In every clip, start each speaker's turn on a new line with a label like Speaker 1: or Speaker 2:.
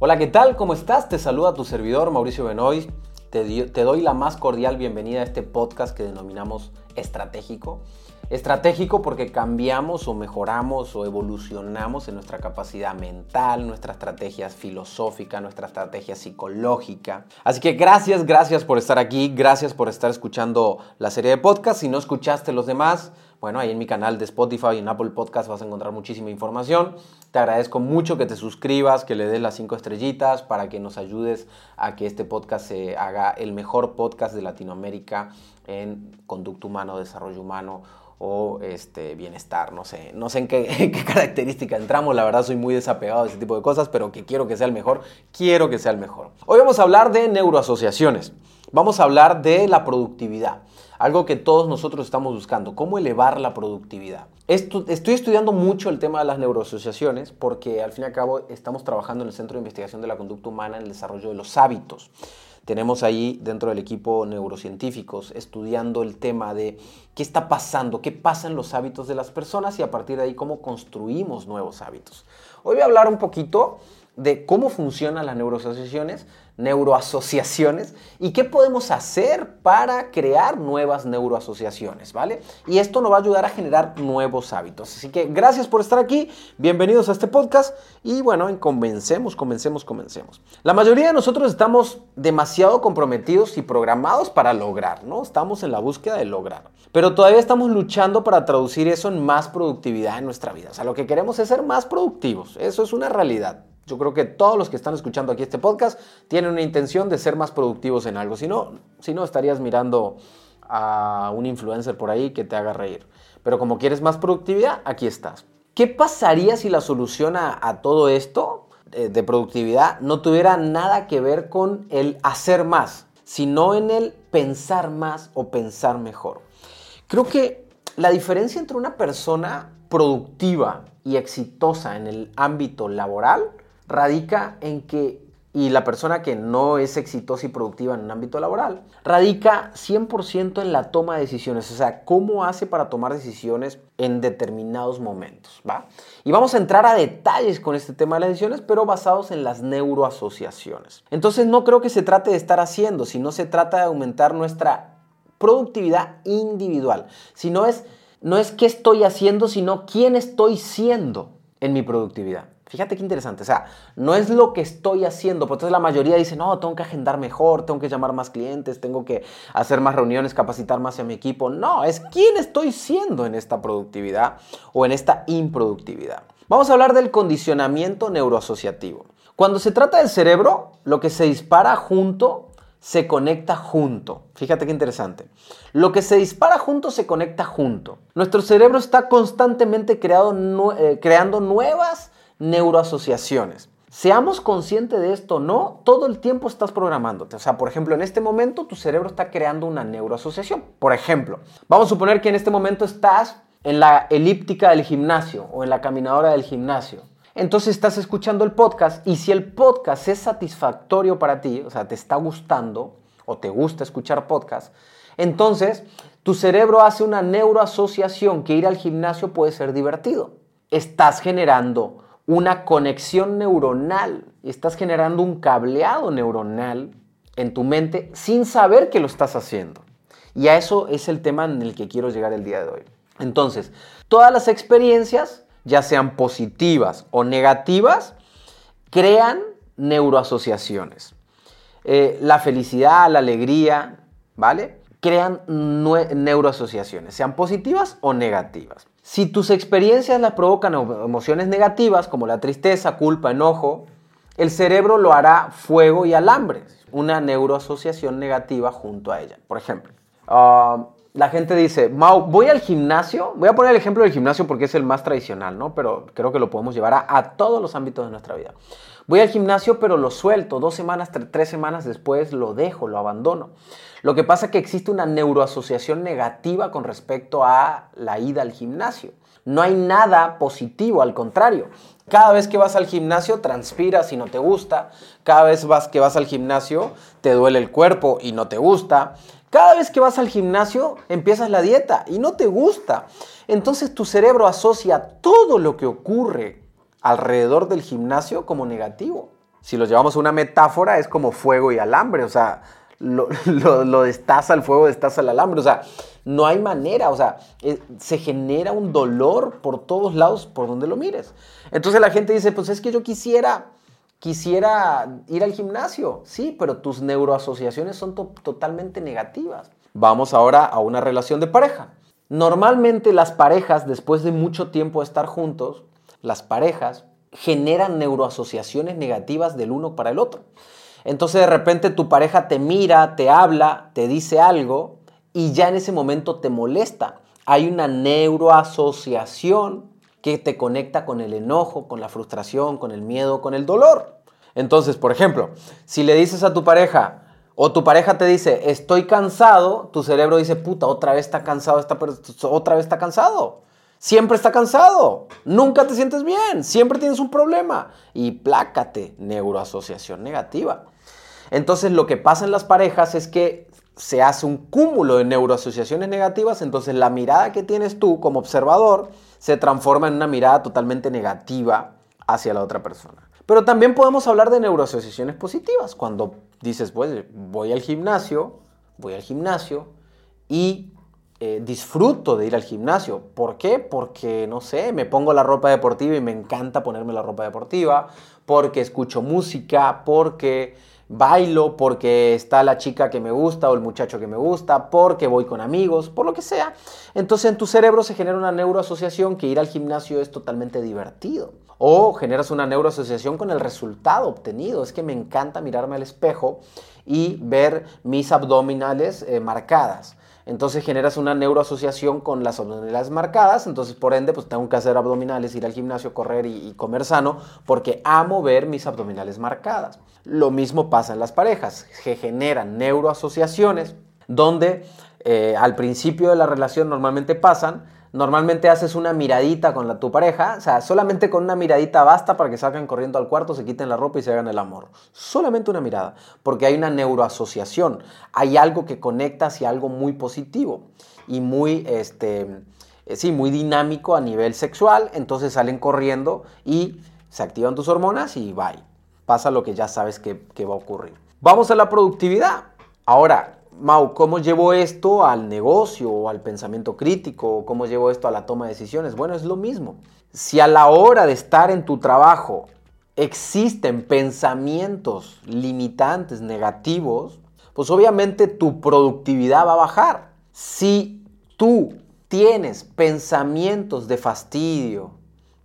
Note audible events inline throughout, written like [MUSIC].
Speaker 1: Hola, ¿qué tal? ¿Cómo estás? Te saluda tu servidor Mauricio Benoist. Te, te, doy la más cordial bienvenida a este podcast que denominamos estratégico. Estratégico porque cambiamos o mejoramos o evolucionamos en nuestra capacidad mental, nuestra estrategia filosófica, nuestra estrategia psicológica. Así que gracias, gracias por estar aquí, gracias por estar escuchando la serie de podcasts. Si no escuchaste los demás, bueno, ahí en mi canal de Spotify y en Apple Podcast vas a encontrar muchísima información. Te agradezco mucho que te suscribas, que le des las cinco estrellitas para que nos ayudes a que este podcast se haga el mejor podcast de Latinoamérica en conducto humano, desarrollo humano o este, bienestar, no sé, no sé en qué, [LAUGHS] qué, característica entramos, la verdad soy muy desapegado de ese tipo de cosas, pero que quiero que sea el mejor, quiero que sea el mejor. Hoy vamos a hablar de neuroasociaciones, vamos a hablar de la productividad algo que todos nosotros estamos buscando, cómo elevar la productividad. estoy estudiando mucho el tema de las neuroasociaciones porque al fin y al cabo estamos trabajando en el Centro de Investigación de la Conducta Humana en el desarrollo de los hábitos. Tenemos ahí dentro del equipo neurocientíficos estudiando el tema de qué está pasando, qué pasa en los hábitos de las personas y a partir de ahí cómo construimos nuevos hábitos. Hoy voy a hablar un poquito de cómo funcionan las neuroasociaciones, neuroasociaciones y qué podemos hacer para crear nuevas neuroasociaciones, ¿vale? Y esto nos va a ayudar a generar nuevos hábitos. Así que gracias por estar aquí, bienvenidos a este podcast y bueno, comencemos, comencemos, comencemos. La mayoría de nosotros estamos demasiado comprometidos y programados para lograr, ¿no? Estamos en la búsqueda de lograr, pero todavía estamos luchando para traducir eso en más productividad en nuestra vida. O sea, lo que queremos es ser más productivos, eso es una realidad. Yo creo que todos los que están escuchando aquí este podcast tienen una intención de ser más productivos en algo. Si no, si no estarías mirando a un influencer por ahí que te haga reír. Pero como quieres más productividad, aquí estás. ¿Qué pasaría si la solución a, todo esto eh, de productividad no tuviera nada que ver con el hacer más, sino en el pensar más o pensar mejor? Creo que la diferencia entre una persona productiva y exitosa en el ámbito laboral radica en que, y la persona que no es exitosa y productiva en un ámbito laboral, radica 100% en la toma de decisiones, o sea, cómo hace para tomar decisiones en determinados momentos, ¿va? Y vamos a entrar a detalles con este tema de las decisiones, pero basados en las neuroasociaciones. Entonces no creo que se trate de estar haciendo, sino se trata de aumentar nuestra productividad individual, sino es no es qué estoy haciendo, sino quién estoy siendo en mi productividad. Fíjate qué interesante, o sea, no es lo que estoy haciendo, porque entonces la mayoría dice, no, tengo que agendar mejor, tengo que llamar más clientes, tengo que hacer más reuniones, capacitar más a mi equipo. No, es quién estoy siendo en esta productividad o en esta improductividad. Vamos a hablar del condicionamiento neuroasociativo. Cuando se trata del cerebro, lo que se dispara junto se conecta junto. Fíjate qué interesante. Lo que se dispara junto se conecta junto. Nuestro cerebro está constantemente creado, eh, creando nuevas neuroasociaciones. Seamos conscientes de esto, no todo el tiempo estás programándote. O sea, por ejemplo, en este momento tu cerebro está creando una neuroasociación. Por ejemplo, vamos a suponer que en este momento estás en la elíptica del gimnasio o en la caminadora del gimnasio. Entonces estás escuchando el podcast y si el podcast es satisfactorio para ti, o sea, te está gustando o te gusta escuchar podcast, entonces tu cerebro hace una neuroasociación que ir al gimnasio puede ser divertido. Estás generando una conexión neuronal, estás generando un cableado neuronal en tu mente sin saber que lo estás haciendo. Y a eso es el tema en el que quiero llegar el día de hoy. Entonces, todas las experiencias, ya sean positivas o negativas, crean neuroasociaciones. Eh, la felicidad, la alegría, ¿vale? Crean neuroasociaciones, sean positivas o negativas. Si tus experiencias las provocan emociones negativas como la tristeza, culpa, enojo, el cerebro lo hará fuego y alambre, una neuroasociación negativa junto a ella. Por ejemplo, ah, la gente dice, Mau, voy al gimnasio, voy a poner el ejemplo del gimnasio porque es el más tradicional, ¿no? Pero creo que lo podemos llevar a todos los ámbitos de nuestra vida. Voy al gimnasio, pero lo suelto, dos semanas, tres semanas después lo dejo, lo abandono. Lo que pasa es que existe una neuroasociación negativa con respecto a la ida al gimnasio. No hay nada positivo, al contrario. Cada vez que vas al gimnasio transpiras y no te gusta. Cada vez que vas al gimnasio te duele el cuerpo y no te gusta. Cada vez que vas al gimnasio empiezas la dieta y no te gusta. Entonces tu cerebro asocia todo lo que ocurre alrededor del gimnasio como negativo. Si lo llevamos a una metáfora, es como fuego y alambre, o sea, [LAUGHS] lo, lo, destaza el fuego, destaza el alambre, o sea, no hay manera, o sea, eh, se genera un dolor por todos lados, por donde lo mires. Entonces la gente dice, pues es que yo quisiera, quisiera ir al gimnasio, sí, pero tus neuroasociaciones son totalmente negativas. Vamos ahora a una relación de pareja. Normalmente las parejas, después de mucho tiempo de estar juntos, las parejas generan neuroasociaciones negativas del uno para el otro. Entonces de repente tu pareja te mira, te habla, te dice algo y ya en ese momento te molesta. Hay una neuroasociación que te conecta con el enojo, con la frustración, con el miedo, con el dolor. Entonces, por ejemplo, si le dices a tu pareja, o tu pareja te dice, estoy cansado, tu cerebro dice, puta, otra vez está cansado, esta otra vez está cansado. Siempre está cansado, nunca te sientes bien, siempre tienes un problema. Y plácate, neuroasociación negativa. Entonces lo que pasa en las parejas es que se hace un cúmulo de neuroasociaciones negativas, entonces la mirada que tienes tú como observador se transforma en una mirada totalmente negativa hacia la otra persona. Pero también podemos hablar de neuroasociaciones positivas, cuando dices, pues voy al gimnasio, voy al gimnasio y eh, disfruto de ir al gimnasio. ¿Por qué? Porque, no sé, me pongo la ropa deportiva y me encanta ponerme la ropa deportiva, porque escucho música, porque bailo, porque está la chica que me gusta o el muchacho que me gusta, porque voy con amigos, por lo que sea. Entonces en tu cerebro se genera una neuroasociación que ir al gimnasio es totalmente divertido. O generas una neuroasociación con el resultado obtenido. Es que me encanta mirarme al espejo y ver mis abdominales eh, marcadas. Entonces generas una neuroasociación con las abdominales marcadas, entonces por ende pues tengo que hacer abdominales, ir al gimnasio, correr y, comer sano, porque amo ver mis abdominales marcadas. Lo mismo pasa en las parejas, se generan neuroasociaciones donde eh, al principio de la relación normalmente pasan Normalmente haces una miradita con la, tu pareja, o sea, solamente con una miradita basta para que salgan corriendo al cuarto, se quiten la ropa y se hagan el amor. Solamente una mirada, porque hay una neuroasociación, hay algo que conecta hacia algo muy positivo y muy, este, eh, sí, muy dinámico a nivel sexual, entonces salen corriendo y se activan tus hormonas y bye. Pasa lo que ya sabes que, que va a ocurrir. Vamos a la productividad. Ahora, Mau, ¿cómo llevo esto al negocio o al pensamiento crítico? ¿Cómo llevo esto a la toma de decisiones? Bueno, es lo mismo. Si a la hora de estar en tu trabajo existen pensamientos limitantes, negativos, pues obviamente tu productividad va a bajar. Si tú tienes pensamientos de fastidio,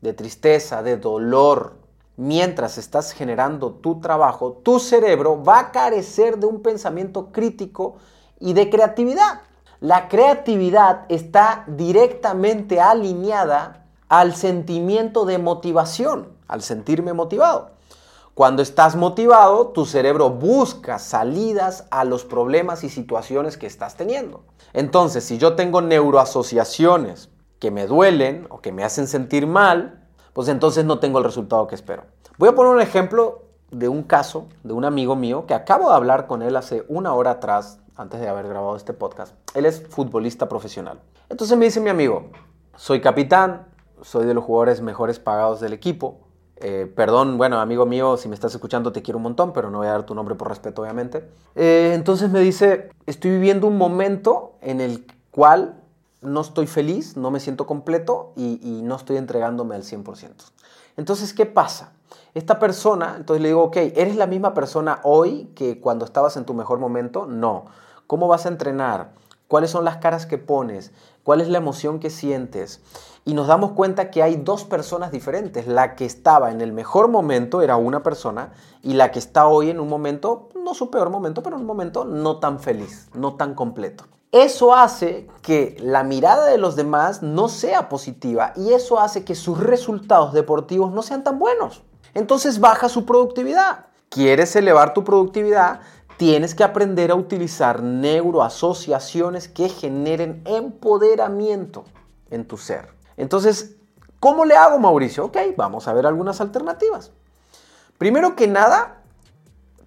Speaker 1: de tristeza, de dolor, mientras estás generando tu trabajo, tu cerebro va a carecer de un pensamiento crítico y de creatividad. La creatividad está directamente alineada al sentimiento de motivación, al sentirme motivado. Cuando estás motivado, tu cerebro busca salidas a los problemas y situaciones que estás teniendo. Entonces, si yo tengo neuroasociaciones que me duelen o que me hacen sentir mal, pues entonces no tengo el resultado que espero. Voy a poner un ejemplo de un caso de un amigo mío que acabo de hablar con él hace una hora atrás, antes de haber grabado este podcast. Él es futbolista profesional. Entonces me dice mi amigo, soy capitán, soy de los jugadores mejores pagados del equipo. Eh, perdón, bueno, amigo mío, si me estás escuchando te quiero un montón, pero no voy a dar tu nombre por respeto, obviamente. Eh, entonces me dice, estoy viviendo un momento en el cual no estoy feliz, no me siento completo y, no estoy entregándome al 100%. Entonces, ¿qué pasa? Esta persona, entonces le digo, ok, ¿eres la misma persona hoy que cuando estabas en tu mejor momento? No. ¿Cómo vas a entrenar? ¿Cuáles son las caras que pones? ¿Cuál es la emoción que sientes? Y nos damos cuenta que hay dos personas diferentes. La que estaba en el mejor momento era una persona y la que está hoy en un momento, no su peor momento, pero en un momento no tan feliz, no tan completo. Eso hace que la mirada de los demás no sea positiva y eso hace que sus resultados deportivos no sean tan buenos. Entonces baja su productividad. ¿Quieres elevar tu productividad? Tienes que aprender a utilizar neuroasociaciones que generen empoderamiento en tu ser. Entonces, ¿cómo le hago, Mauricio? Ok, vamos a ver algunas alternativas. Primero que nada,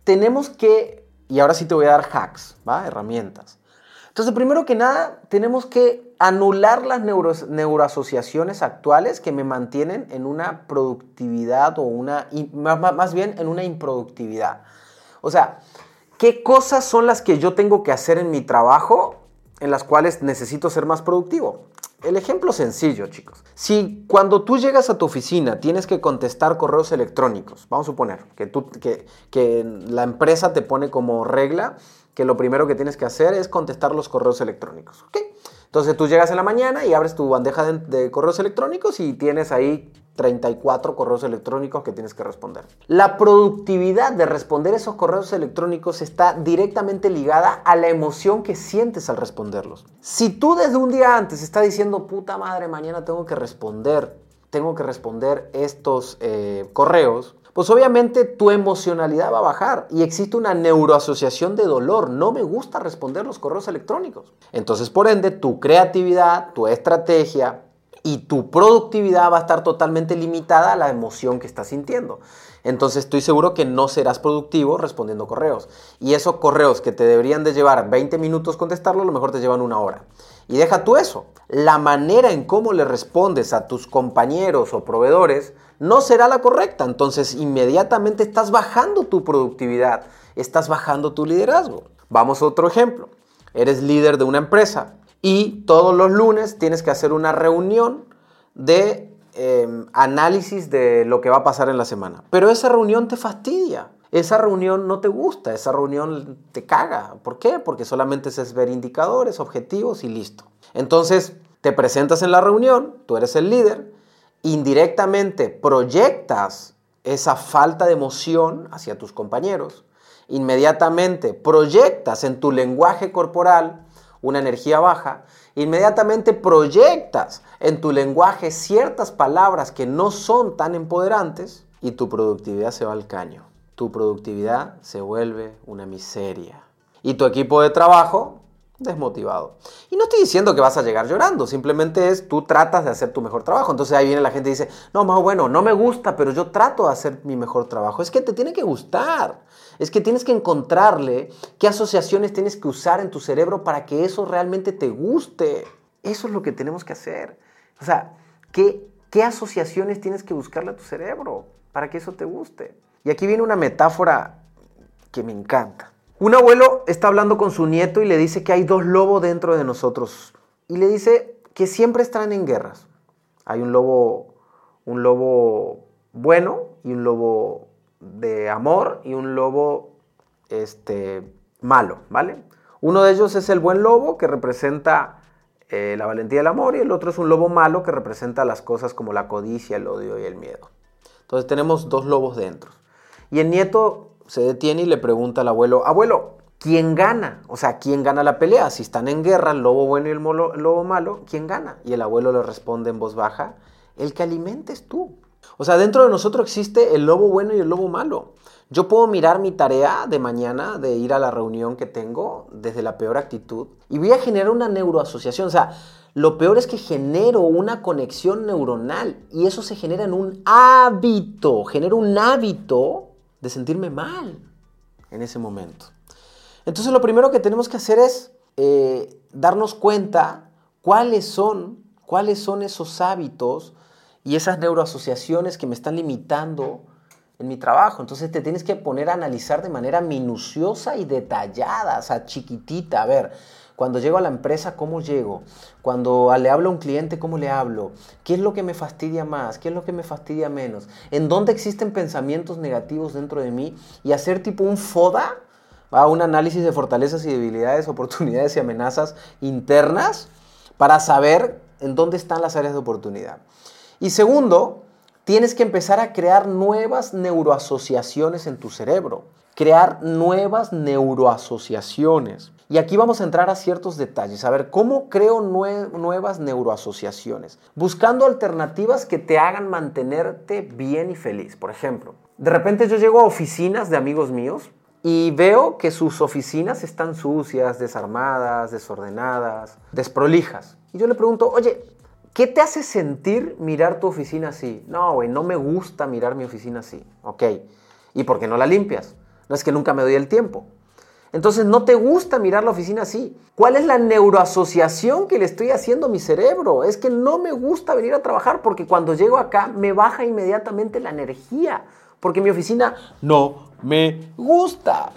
Speaker 1: tenemos que, y ahora sí te voy a dar hacks, ¿va? herramientas. Entonces, primero que nada, tenemos que anular las neuroasociaciones actuales que me mantienen en una productividad o una, más bien en una improductividad. O sea, ¿qué cosas son las que yo tengo que hacer en mi trabajo en las cuales necesito ser más productivo? El ejemplo sencillo, chicos. Si cuando tú llegas a tu oficina tienes que contestar correos electrónicos, vamos a suponer que, la empresa te pone como regla que lo primero que tienes que hacer es contestar los correos electrónicos. ¿ok? Entonces tú llegas en la mañana y abres tu bandeja de, correos electrónicos y tienes ahí 34 correos electrónicos que tienes que responder. La productividad de responder esos correos electrónicos está directamente ligada a la emoción que sientes al responderlos. Si tú desde un día antes estás diciendo, puta madre, mañana tengo que responder, tengo que responder estos eh, correos, pues obviamente tu emocionalidad va a bajar y existe una neuroasociación de dolor. No me gusta responder los correos electrónicos. Entonces, por ende, tu creatividad, tu estrategia y tu productividad va a estar totalmente limitada a la emoción que estás sintiendo. Entonces estoy seguro que no serás productivo respondiendo correos. Y esos correos que te deberían de llevar 20 minutos contestarlo, a lo mejor te llevan una hora. Y deja tú eso. La manera en cómo le respondes a tus compañeros o proveedores no será la correcta. Entonces inmediatamente estás bajando tu productividad, estás bajando tu liderazgo. Vamos a otro ejemplo. Eres líder de una empresa y todos los lunes tienes que hacer una reunión de em, análisis de lo que va a pasar en la semana. Pero esa reunión te fastidia. Esa reunión no te gusta, esa reunión te caga. ¿Por qué? Porque solamente es ver indicadores, objetivos y listo. Entonces, te presentas en la reunión, tú eres el líder, indirectamente proyectas esa falta de emoción hacia tus compañeros, inmediatamente proyectas en tu lenguaje corporal una energía baja, inmediatamente proyectas en tu lenguaje ciertas palabras que no son tan empoderantes y tu productividad se va al caño. Tu productividad se vuelve una miseria. Y tu equipo de trabajo desmotivado. Y no estoy diciendo que vas a llegar llorando, simplemente es tú tratas de hacer tu mejor trabajo. Entonces ahí viene la gente y dice, no, más bueno, no me gusta, pero yo trato de hacer mi mejor trabajo. Es que te tiene que gustar, es que tienes que encontrarle qué asociaciones tienes que usar en tu cerebro para que eso realmente te guste. Eso es lo que tenemos que hacer. O sea, ¿qué, qué asociaciones tienes que buscarle a tu cerebro para que eso te guste? Y aquí viene una metáfora que me encanta. Un abuelo está hablando con su nieto y le dice que hay dos lobos dentro de nosotros. Y le dice que siempre están en guerras. Hay un lobo, un lobo bueno y un lobo de amor y un lobo este, malo, ¿vale? Uno de ellos es el buen lobo que representa eh, la valentía y el amor y el otro es un lobo malo que representa las cosas como la codicia, el odio y el miedo. Entonces tenemos dos lobos dentro. Y el nieto se detiene y le pregunta al abuelo, abuelo, ¿quién gana? O sea, ¿quién gana la pelea? Si están en guerra, el lobo bueno y el, lobo malo, ¿quién gana? Y el abuelo le responde en voz baja, el que alimentes tú. O sea, dentro de nosotros existe el lobo bueno y el lobo malo. Yo puedo mirar mi tarea de mañana, de ir a la reunión que tengo desde la peor actitud y voy a generar una neuroasociación. O sea, lo peor es que genero una conexión neuronal y eso se genera en un hábito, genero un hábito de sentirme mal en ese momento. Entonces lo primero que tenemos que hacer es eh, darnos cuenta cuáles son, cuáles son esos hábitos y esas neuroasociaciones que me están limitando en mi trabajo. Entonces te tienes que poner a analizar de manera minuciosa y detallada, o sea, chiquitita. A ver, cuando llego a la empresa, ¿cómo llego? Cuando le hablo a un cliente, ¿cómo le hablo? ¿Qué es lo que me fastidia más? ¿Qué es lo que me fastidia menos? ¿En dónde existen pensamientos negativos dentro de mí? Y hacer tipo un FODA, un análisis de fortalezas y debilidades, oportunidades y amenazas internas para saber en dónde están las áreas de oportunidad. Y segundo, tienes que empezar a crear nuevas neuroasociaciones en tu cerebro. Crear nuevas neuroasociaciones. Y aquí vamos a entrar a ciertos detalles. A ver, ¿cómo creo nuevas neuroasociaciones? Buscando alternativas que te hagan mantenerte bien y feliz. Por ejemplo, de repente yo llego a oficinas de amigos míos y veo que sus oficinas están sucias, desarmadas, desordenadas, desprolijas. Y yo le pregunto, oye, ¿qué te hace sentir mirar tu oficina así? No, güey, no me gusta mirar mi oficina así. Ok. ¿Y por qué no la limpias? No es que nunca me doy el tiempo. Entonces no te gusta mirar la oficina así. ¿Cuál es la neuroasociación que le estoy haciendo a mi cerebro? Es que no me gusta venir a trabajar porque cuando llego acá me baja inmediatamente la energía. Porque mi oficina no me gusta.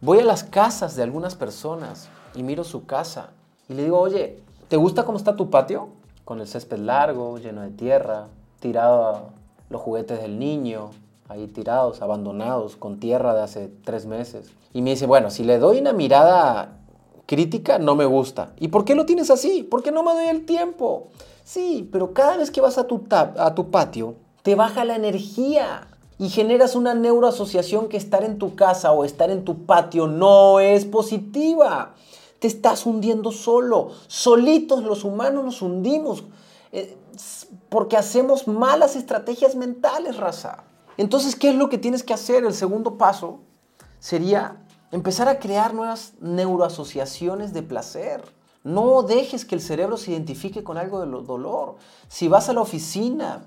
Speaker 1: Voy a las casas de algunas personas y miro su casa y le digo, oye, ¿te gusta cómo está tu patio? Con el césped largo, lleno de tierra, tirado los juguetes del niño, ahí tirados, abandonados, con tierra de hace tres meses. Y me dice, bueno, si le doy una mirada crítica, no me gusta. ¿Y por qué lo tienes así? Porque no me doy el tiempo. Sí, pero cada vez que vas a tu, a tu patio, te baja la energía y generas una neuroasociación que estar en tu casa o estar en tu patio no es positiva. Te estás hundiendo solo. Solitos los humanos nos hundimos eh, porque hacemos malas estrategias mentales, raza. Entonces, ¿qué es lo que tienes que hacer? El segundo paso sería empezar a crear nuevas neuroasociaciones de placer. No dejes que el cerebro se identifique con algo de dolor. Si vas a la oficina,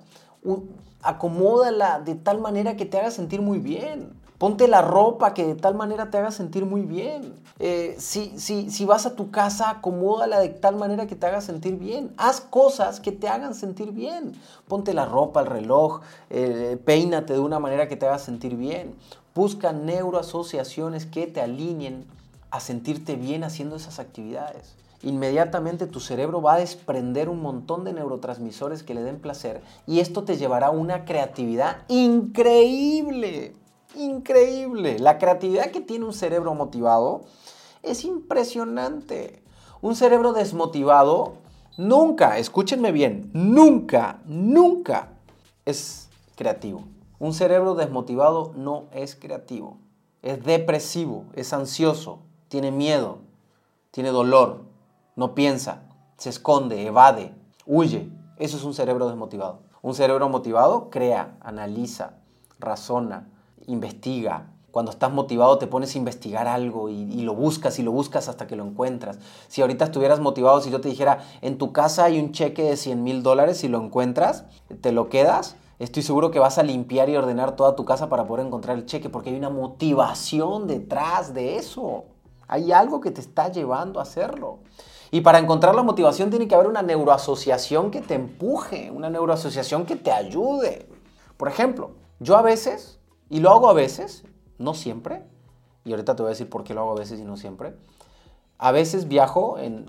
Speaker 1: acomódala de tal manera que te haga sentir muy bien. Ponte la ropa que de tal manera te haga sentir muy bien. Eh, si, si, vas a tu casa, acomódala de tal manera que te haga sentir bien. Haz cosas que te hagan sentir bien. Ponte la ropa, el reloj, eh, peínate de una manera que te haga sentir bien. Busca neuroasociaciones que te alineen a sentirte bien haciendo esas actividades inmediatamente tu cerebro va a desprender un montón de neurotransmisores que le den placer y esto te llevará a una creatividad increíble, increíble. La creatividad que tiene un cerebro motivado es impresionante. Un cerebro desmotivado nunca, escúchenme bien, nunca, nunca es creativo. Un cerebro desmotivado no es creativo. Es depresivo, es ansioso, tiene miedo, tiene dolor, no piensa, se esconde, evade, huye. Eso es un cerebro desmotivado. Un cerebro motivado crea, analiza, razona, investiga. Cuando estás motivado te pones a investigar algo y, lo buscas y lo buscas hasta que lo encuentras. Si ahorita estuvieras motivado, si yo te dijera, en tu casa hay un cheque de 100 mil dólares, si lo encuentras, te lo quedas, estoy seguro que vas a limpiar y ordenar toda tu casa para poder encontrar el cheque, porque hay una motivación detrás de eso. Hay algo que te está llevando a hacerlo. Y para encontrar la motivación tiene que haber una neuroasociación que te empuje, una neuroasociación que te ayude. Por ejemplo, yo a veces, y lo hago a veces, no siempre, y ahorita te voy a decir por qué lo hago a veces y no siempre, a veces viajo en,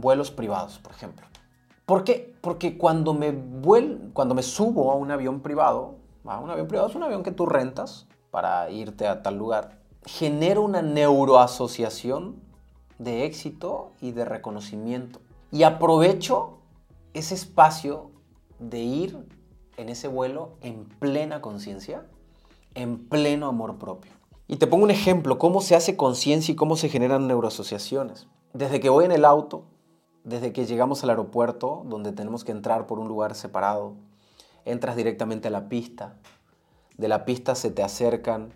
Speaker 1: vuelos privados, por ejemplo. ¿Por qué? Porque cuando me, cuando me subo a un avión privado, a un avión privado es un avión que tú rentas para irte a tal lugar, genera una neuroasociación de éxito y de reconocimiento. Y aprovecho ese espacio de ir en ese vuelo en plena conciencia, en pleno amor propio. Y te pongo un ejemplo, cómo se hace conciencia y cómo se generan neuroasociaciones. Desde que voy en el auto, desde que llegamos al aeropuerto, donde tenemos que entrar por un lugar separado, entras directamente a la pista, de la pista se te acercan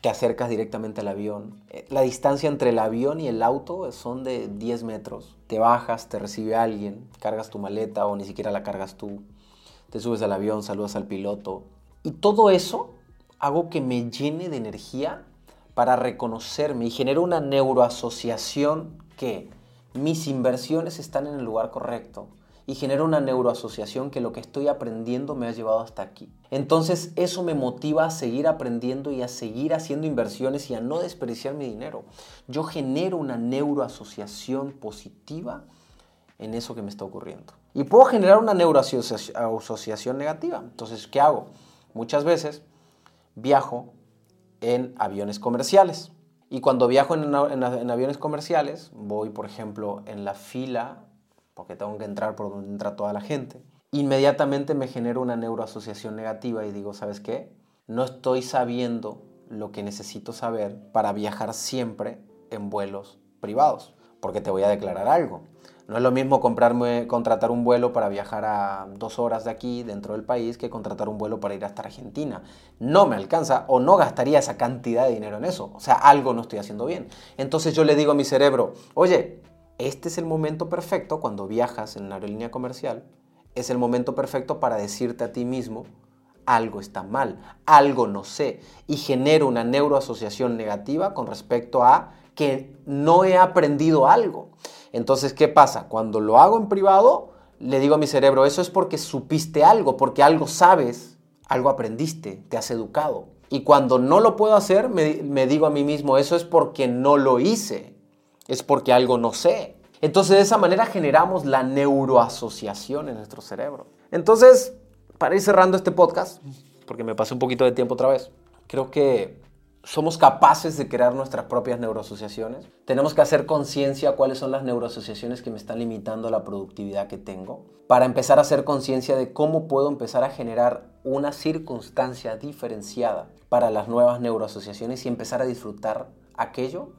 Speaker 1: te acercas directamente al avión. Eh, la distancia entre el avión y el auto son de 10 metros. Te bajas, te recibe alguien, cargas tu maleta o ni siquiera la cargas tú. Te subes al avión, saludas al piloto. Y todo eso hago que me llene de energía para reconocerme y genero una neuroasociación que mis inversiones están en el lugar correcto, y genera una neuroasociación que lo que estoy aprendiendo me ha llevado hasta aquí. Entonces eso me motiva a seguir aprendiendo y a seguir haciendo inversiones y a no desperdiciar mi dinero. Yo genero una neuroasociación positiva en eso que me está ocurriendo. Y puedo generar una neuroasociación negativa. Entonces, ¿qué hago? Muchas veces viajo en aviones comerciales. Y cuando viajo en, aviones comerciales, voy, por ejemplo, en la fila porque tengo que entrar por donde entra toda la gente, inmediatamente me genero una neuroasociación negativa y digo, ¿sabes qué? No estoy sabiendo lo que necesito saber para viajar siempre en vuelos privados, porque te voy a declarar algo. No es lo mismo comprarme, contratar un vuelo para viajar a dos horas de aquí, dentro del país, que contratar un vuelo para ir hasta Argentina. No me alcanza o no gastaría esa cantidad de dinero en eso. O sea, algo no estoy haciendo bien. Entonces yo le digo a mi cerebro, oye, este es el momento perfecto cuando viajas en una aerolínea comercial, es el momento perfecto para decirte a ti mismo, algo está mal, algo no sé, y genero una neuroasociación negativa con respecto a que no he aprendido algo. Entonces, ¿qué pasa? Cuando lo hago en privado, le digo a mi cerebro, eso es porque supiste algo, porque algo sabes, algo aprendiste, te has educado. Y cuando no lo puedo hacer, me, digo a mí mismo, eso es porque no lo hice, es porque algo no sé. Entonces de esa manera generamos la neuroasociación en nuestro cerebro. Entonces, para ir cerrando este podcast, porque me pasé un poquito de tiempo otra vez, creo que somos capaces de crear nuestras propias neuroasociaciones. Tenemos que hacer conciencia cuáles son las neuroasociaciones que me están limitando la productividad que tengo, para empezar a hacer conciencia de cómo puedo empezar a generar una circunstancia diferenciada para las nuevas neuroasociaciones y empezar a disfrutar aquello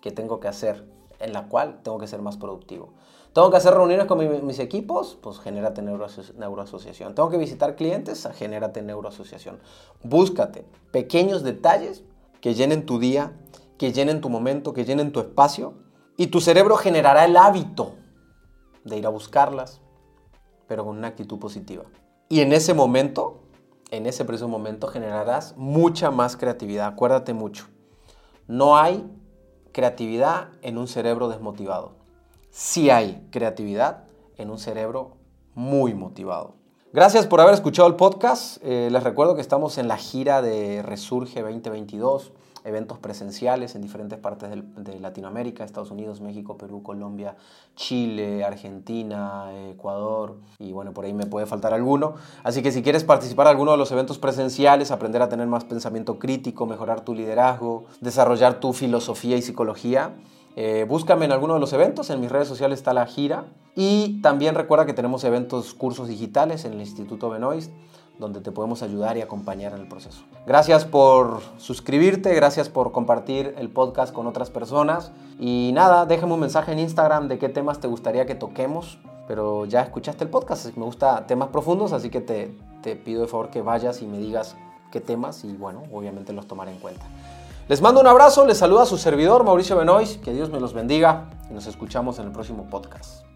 Speaker 1: que tengo que hacer, en la cual tengo que ser más productivo. Tengo que hacer reuniones con mis equipos, pues genérate neuroasociación. Tengo que visitar clientes, genérate neuroasociación. Búscate pequeños detalles que llenen tu día, que llenen tu momento, que llenen tu espacio, y tu cerebro generará el hábito de ir a buscarlas, pero con una actitud positiva. Y en ese momento, en ese preciso momento, generarás mucha más creatividad. Acuérdate mucho, no hay creatividad en un cerebro desmotivado. Sí hay creatividad en un cerebro muy motivado. Gracias por haber escuchado el podcast. Eh, les recuerdo que estamos en la gira de Resurge 2022, eventos presenciales en diferentes partes de Latinoamérica, Estados Unidos, México, Perú, Colombia, Chile, Argentina, Ecuador y bueno, por ahí me puede faltar alguno. Así que si quieres participar en alguno de los eventos presenciales, aprender a tener más pensamiento crítico, mejorar tu liderazgo, desarrollar tu filosofía y psicología, eh, búscame en alguno de los eventos, en mis redes sociales está la gira. Y también recuerda que tenemos eventos, cursos digitales en el Instituto Benoist, donde te podemos ayudar y acompañar en el proceso. Gracias por suscribirte, gracias por compartir el podcast con otras personas. Y nada, déjame un mensaje en Instagram de qué temas te gustaría que toquemos. Pero ya escuchaste el podcast, me gusta temas profundos, así que te, te pido de favor que vayas y me digas qué temas y bueno, obviamente los tomaré en cuenta. Les mando un abrazo, les saluda su servidor Mauricio Benoist, que Dios me los bendiga y nos escuchamos en el próximo podcast.